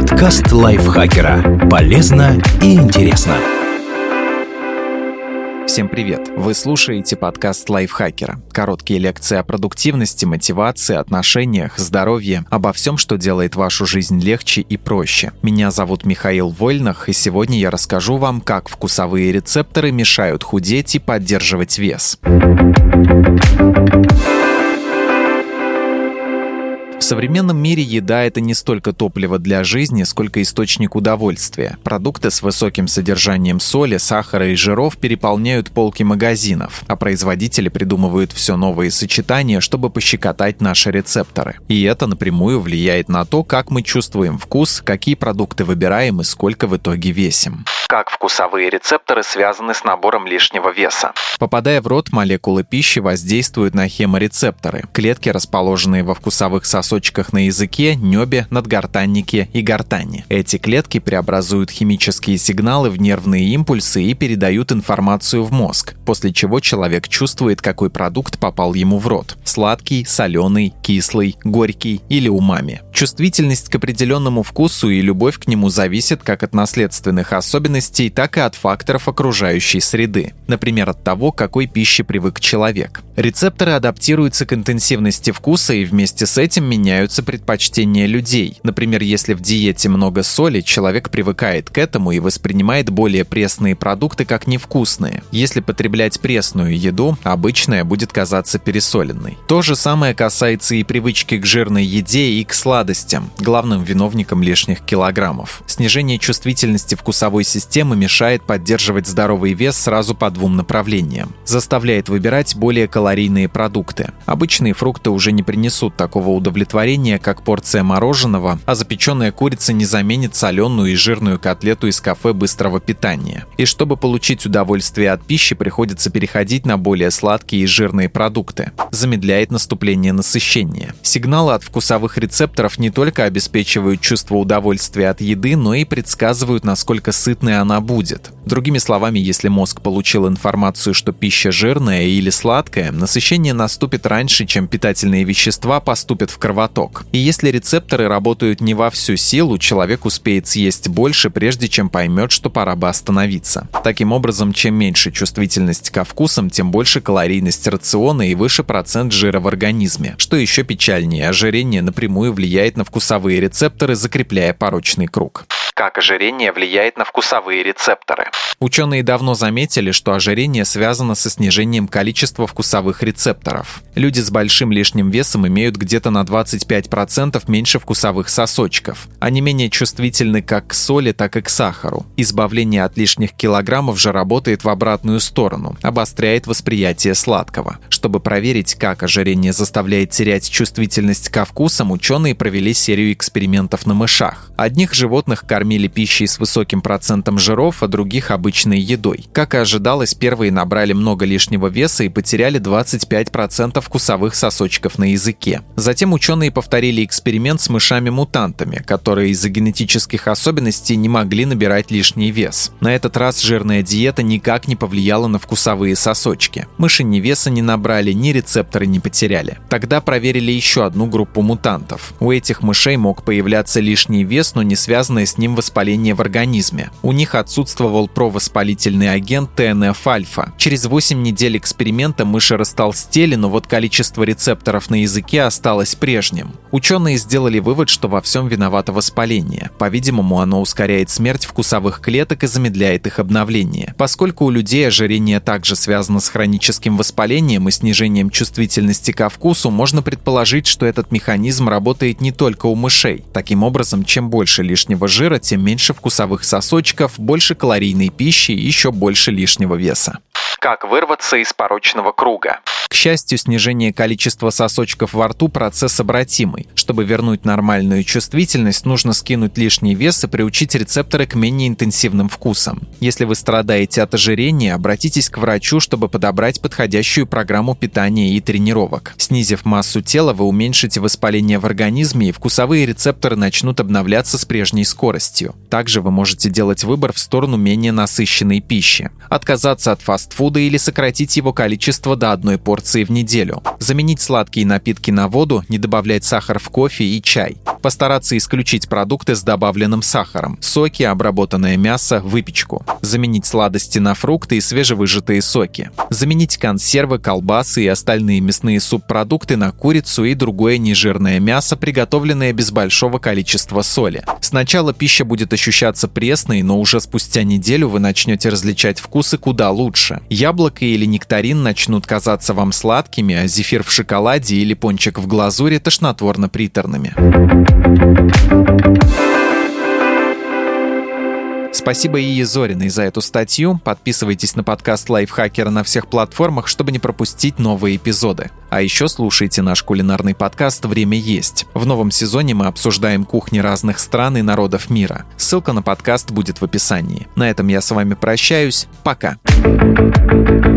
Подкаст лайфхакера. Полезно и интересно. Всем привет! Вы слушаете подкаст лайфхакера. Короткие лекции о продуктивности, мотивации, отношениях, здоровье, обо всем, что делает вашу жизнь легче и проще. Меня зовут Михаил Вольнах, и сегодня я расскажу вам, как вкусовые рецепторы мешают худеть и поддерживать вес. Современном мире еда – это не столько топливо для жизни, сколько источник удовольствия. Продукты с высоким содержанием соли, сахара и жиров переполняют полки магазинов, а производители придумывают все новые сочетания, чтобы пощекотать наши рецепторы. И это напрямую влияет на то, как мы чувствуем вкус, какие продукты выбираем и сколько в итоге весим. Как вкусовые рецепторы связаны с набором лишнего веса? Попадая в рот, молекулы пищи воздействуют на хеморецепторы – клетки, расположенные во вкусовых сосудах сосочках на языке, небе, надгортаннике и гортани. Эти клетки преобразуют химические сигналы в нервные импульсы и передают информацию в мозг, после чего человек чувствует, какой продукт попал ему в рот – сладкий, соленый, кислый, горький или умами. Чувствительность к определенному вкусу и любовь к нему зависит как от наследственных особенностей, так и от факторов окружающей среды, например, от того, какой пище привык человек. Рецепторы адаптируются к интенсивности вкуса и вместе с этим меняются предпочтения людей. Например, если в диете много соли, человек привыкает к этому и воспринимает более пресные продукты как невкусные. Если потреблять пресную еду, обычная будет казаться пересоленной. То же самое касается и привычки к жирной еде и к сладостям, главным виновником лишних килограммов. Снижение чувствительности вкусовой системы мешает поддерживать здоровый вес сразу по двум направлениям. Заставляет выбирать более калорийные продукты. Обычные фрукты уже не принесут такого удовлетворения удовлетворения, как порция мороженого, а запеченная курица не заменит соленую и жирную котлету из кафе быстрого питания. И чтобы получить удовольствие от пищи, приходится переходить на более сладкие и жирные продукты. Замедляет наступление насыщения. Сигналы от вкусовых рецепторов не только обеспечивают чувство удовольствия от еды, но и предсказывают, насколько сытной она будет. Другими словами, если мозг получил информацию, что пища жирная или сладкая, насыщение наступит раньше, чем питательные вещества поступят в кровоток кровоток. И если рецепторы работают не во всю силу, человек успеет съесть больше, прежде чем поймет, что пора бы остановиться. Таким образом, чем меньше чувствительность ко вкусам, тем больше калорийность рациона и выше процент жира в организме. Что еще печальнее, ожирение напрямую влияет на вкусовые рецепторы, закрепляя порочный круг как ожирение влияет на вкусовые рецепторы. Ученые давно заметили, что ожирение связано со снижением количества вкусовых рецепторов. Люди с большим лишним весом имеют где-то на 25% меньше вкусовых сосочков. Они менее чувствительны как к соли, так и к сахару. Избавление от лишних килограммов же работает в обратную сторону, обостряет восприятие сладкого. Чтобы проверить, как ожирение заставляет терять чувствительность ко вкусам, ученые провели серию экспериментов на мышах. Одних животных кормили кормили пищей с высоким процентом жиров, а других обычной едой. Как и ожидалось, первые набрали много лишнего веса и потеряли 25% вкусовых сосочков на языке. Затем ученые повторили эксперимент с мышами-мутантами, которые из-за генетических особенностей не могли набирать лишний вес. На этот раз жирная диета никак не повлияла на вкусовые сосочки. Мыши ни веса не набрали, ни рецепторы не потеряли. Тогда проверили еще одну группу мутантов. У этих мышей мог появляться лишний вес, но не связанный с ним воспаления в организме. У них отсутствовал провоспалительный агент ТНФ-альфа. Через 8 недель эксперимента мыши растолстели, но вот количество рецепторов на языке осталось прежним. Ученые сделали вывод, что во всем виновато воспаление. По-видимому, оно ускоряет смерть вкусовых клеток и замедляет их обновление. Поскольку у людей ожирение также связано с хроническим воспалением и снижением чувствительности ко вкусу, можно предположить, что этот механизм работает не только у мышей. Таким образом, чем больше лишнего жира, тем меньше вкусовых сосочков, больше калорийной пищи и еще больше лишнего веса. Как вырваться из порочного круга? К счастью, снижение количества сосочков во рту – процесс обратимый. Чтобы вернуть нормальную чувствительность, нужно скинуть лишний вес и приучить рецепторы к менее интенсивным вкусам. Если вы страдаете от ожирения, обратитесь к врачу, чтобы подобрать подходящую программу питания и тренировок. Снизив массу тела, вы уменьшите воспаление в организме и вкусовые рецепторы начнут обновляться с прежней скоростью. Также вы можете делать выбор в сторону менее насыщенной пищи. Отказаться от фастфуда или сократить его количество до одной порции в неделю. Заменить сладкие напитки на воду, не добавлять сахар в кофе и чай. Постараться исключить продукты с добавленным сахаром, соки, обработанное мясо, выпечку. Заменить сладости на фрукты и свежевыжатые соки. Заменить консервы, колбасы и остальные мясные субпродукты на курицу и другое нежирное мясо, приготовленное без большого количества соли. Сначала пища будет ощущаться пресной, но уже спустя неделю вы начнете различать вкусы куда лучше. Яблоко или нектарин начнут казаться вам сладкими, а зефир в шоколаде или пончик в глазури тошнотворно-приторными. Спасибо Ие Зориной за эту статью. Подписывайтесь на подкаст Лайфхакера на всех платформах, чтобы не пропустить новые эпизоды. А еще слушайте наш кулинарный подкаст «Время есть». В новом сезоне мы обсуждаем кухни разных стран и народов мира. Ссылка на подкаст будет в описании. На этом я с вами прощаюсь. Пока.